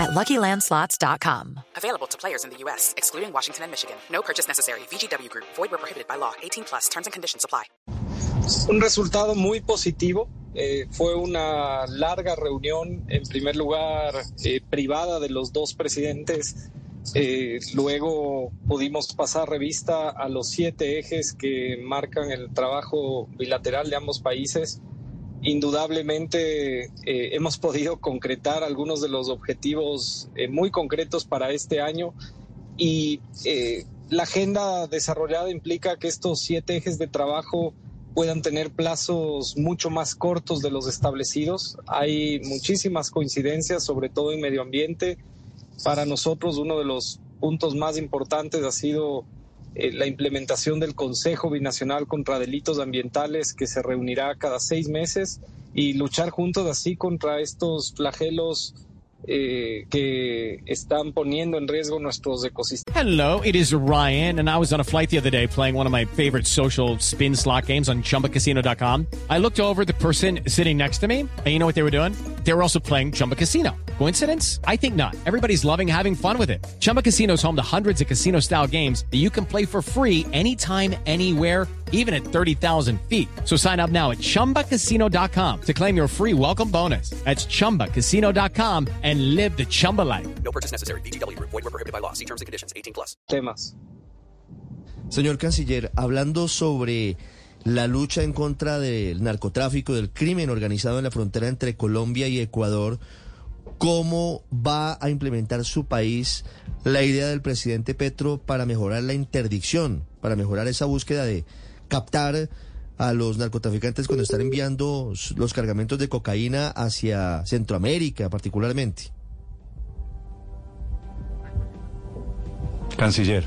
at LuckyLandSlots.com. Available to players in the U.S., excluding Washington and Michigan. No purchase necessary. VGW Group. Void where prohibited by law. 18 plus. Terms and conditions apply. Un resultado muy positivo. Eh, fue una larga reunión, en primer lugar, eh, privada de los dos presidentes. Eh, luego pudimos pasar revista a los siete ejes que marcan el trabajo bilateral de ambos países indudablemente eh, hemos podido concretar algunos de los objetivos eh, muy concretos para este año y eh, la agenda desarrollada implica que estos siete ejes de trabajo puedan tener plazos mucho más cortos de los establecidos. Hay muchísimas coincidencias, sobre todo en medio ambiente. Para nosotros uno de los puntos más importantes ha sido eh, la implementación del Consejo Binacional contra Delitos Ambientales que se reunirá cada seis meses y luchar juntos así contra estos flagelos eh, que están poniendo en riesgo nuestros ecosistemas. Hello, it is Ryan, and I was on a flight the other day playing one of my favorite social spin slot games on chumbacasino.com. I looked over the person sitting next to me, and you know what they were doing? They were also playing Chumba Casino. Coincidence? I think not. Everybody's loving having fun with it. Chumba Casino is home to hundreds of casino style games that you can play for free anytime, anywhere, even at 30,000 feet. So sign up now at chumbacasino.com to claim your free welcome bonus. That's chumbacasino.com and live the Chumba life. No purchase necessary. VGW Group. Void were prohibited by law. See terms and conditions. 18 plus. Temas. Señor canciller, hablando sobre la lucha en contra del narcotráfico, del crimen organizado en la frontera entre Colombia y Ecuador, ¿cómo va a implementar su país la idea del presidente Petro para mejorar la interdicción, para mejorar esa búsqueda de captar a los narcotraficantes cuando están enviando los cargamentos de cocaína hacia Centroamérica particularmente? Canciller.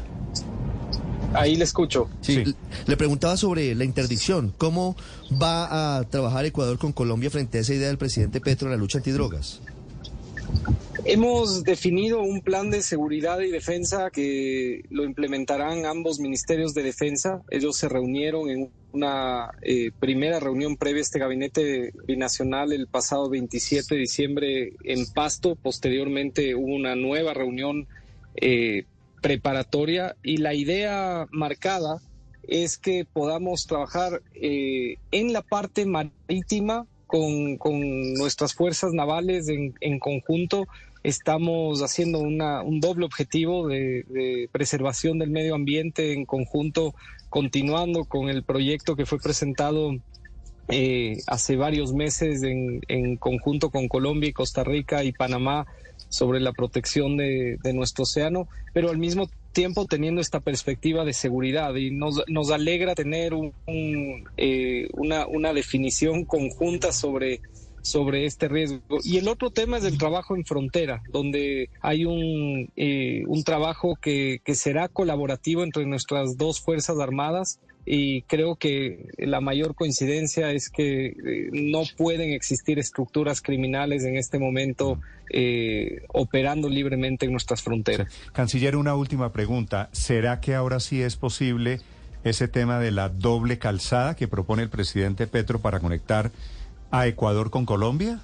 Ahí le escucho. Sí, Sí. Le preguntaba sobre la interdicción. ¿Cómo va a trabajar Ecuador con Colombia frente a esa idea del presidente Petro en la lucha antidrogas? Hemos definido un plan de seguridad y defensa que lo implementarán ambos ministerios de defensa. Ellos se reunieron en una eh, primera reunión previa a este gabinete binacional el pasado 27 de diciembre en Pasto. Posteriormente hubo una nueva reunión eh, preparatoria y la idea marcada es que podamos trabajar eh, en la parte marítima con, con nuestras fuerzas navales en, en conjunto. Estamos haciendo una, un doble objetivo de, preservación del medio ambiente en conjunto, continuando con el proyecto que fue presentado eh, hace varios meses en, en, conjunto con Colombia y Costa Rica y Panamá sobre la protección de, nuestro océano, pero al mismo tiempo teniendo esta perspectiva de seguridad y nos, nos alegra tener un, eh, una, una definición conjunta sobre sobre este riesgo. Y el otro tema es el trabajo en frontera, donde hay un, eh, un trabajo que, que será colaborativo entre nuestras dos Fuerzas Armadas y creo que la mayor coincidencia es que eh, no pueden existir estructuras criminales en este momento eh, operando libremente en nuestras fronteras. Canciller, una última pregunta. ¿Será que ahora sí es posible ese tema de la doble calzada que propone el presidente Petro para conectar a Ecuador con Colombia?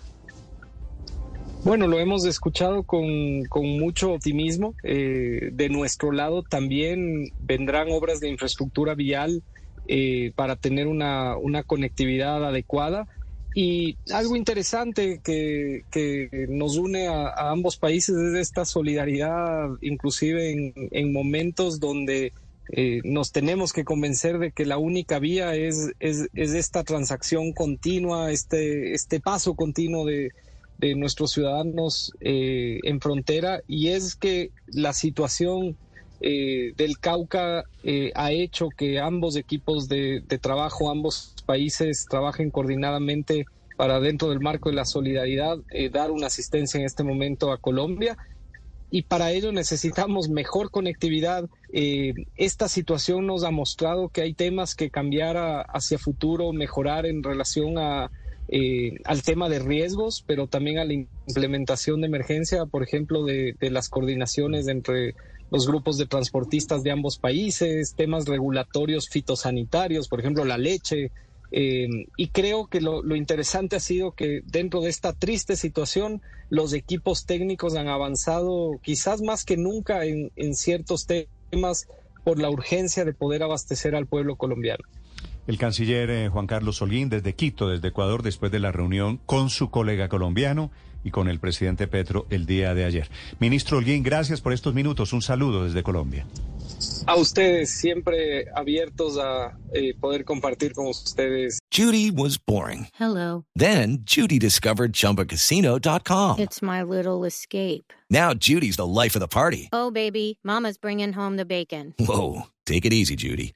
Bueno, lo hemos escuchado con, con mucho optimismo. Eh, de nuestro lado también vendrán obras de infraestructura vial eh, para tener una, una, conectividad adecuada. Y algo interesante que, que nos une a, a, ambos países es esta solidaridad, inclusive en, en momentos donde eh, nos tenemos que convencer de que la única vía es, es, es esta transacción continua, este, este paso continuo de, de nuestros ciudadanos eh, en frontera y es que la situación eh, del Cauca eh, ha hecho que ambos equipos de, de, trabajo, ambos países trabajen coordinadamente para dentro del marco de la solidaridad dar una asistencia en este momento a Colombia y para ello necesitamos mejor conectividad. Eh, esta situación nos ha mostrado que hay temas que cambiar hacia futuro, mejorar en relación a, eh, al tema de riesgos, pero también a la implementación de emergencia, por ejemplo, de, de las coordinaciones entre los grupos de transportistas de ambos países, temas regulatorios fitosanitarios, por ejemplo, la leche, eh, y creo que lo, interesante ha sido que dentro de esta triste situación los equipos técnicos han avanzado quizás más que nunca en, ciertos temas por la urgencia de poder abastecer al pueblo colombiano. El canciller eh, Juan Carlos Solín desde Quito, desde Ecuador, después de la reunión con su colega colombiano y con el presidente Petro el día de ayer. Ministro Holguín, gracias por estos minutos. Un saludo desde Colombia. A ustedes, siempre abiertos a eh, poder compartir con ustedes. Judy was boring. Hello. Then Judy discovered chumbacasino.com. It's my little escape. Now Judy's the life of the party. Oh, baby, Mama's bringing home the bacon. Whoa. Take it easy, Judy.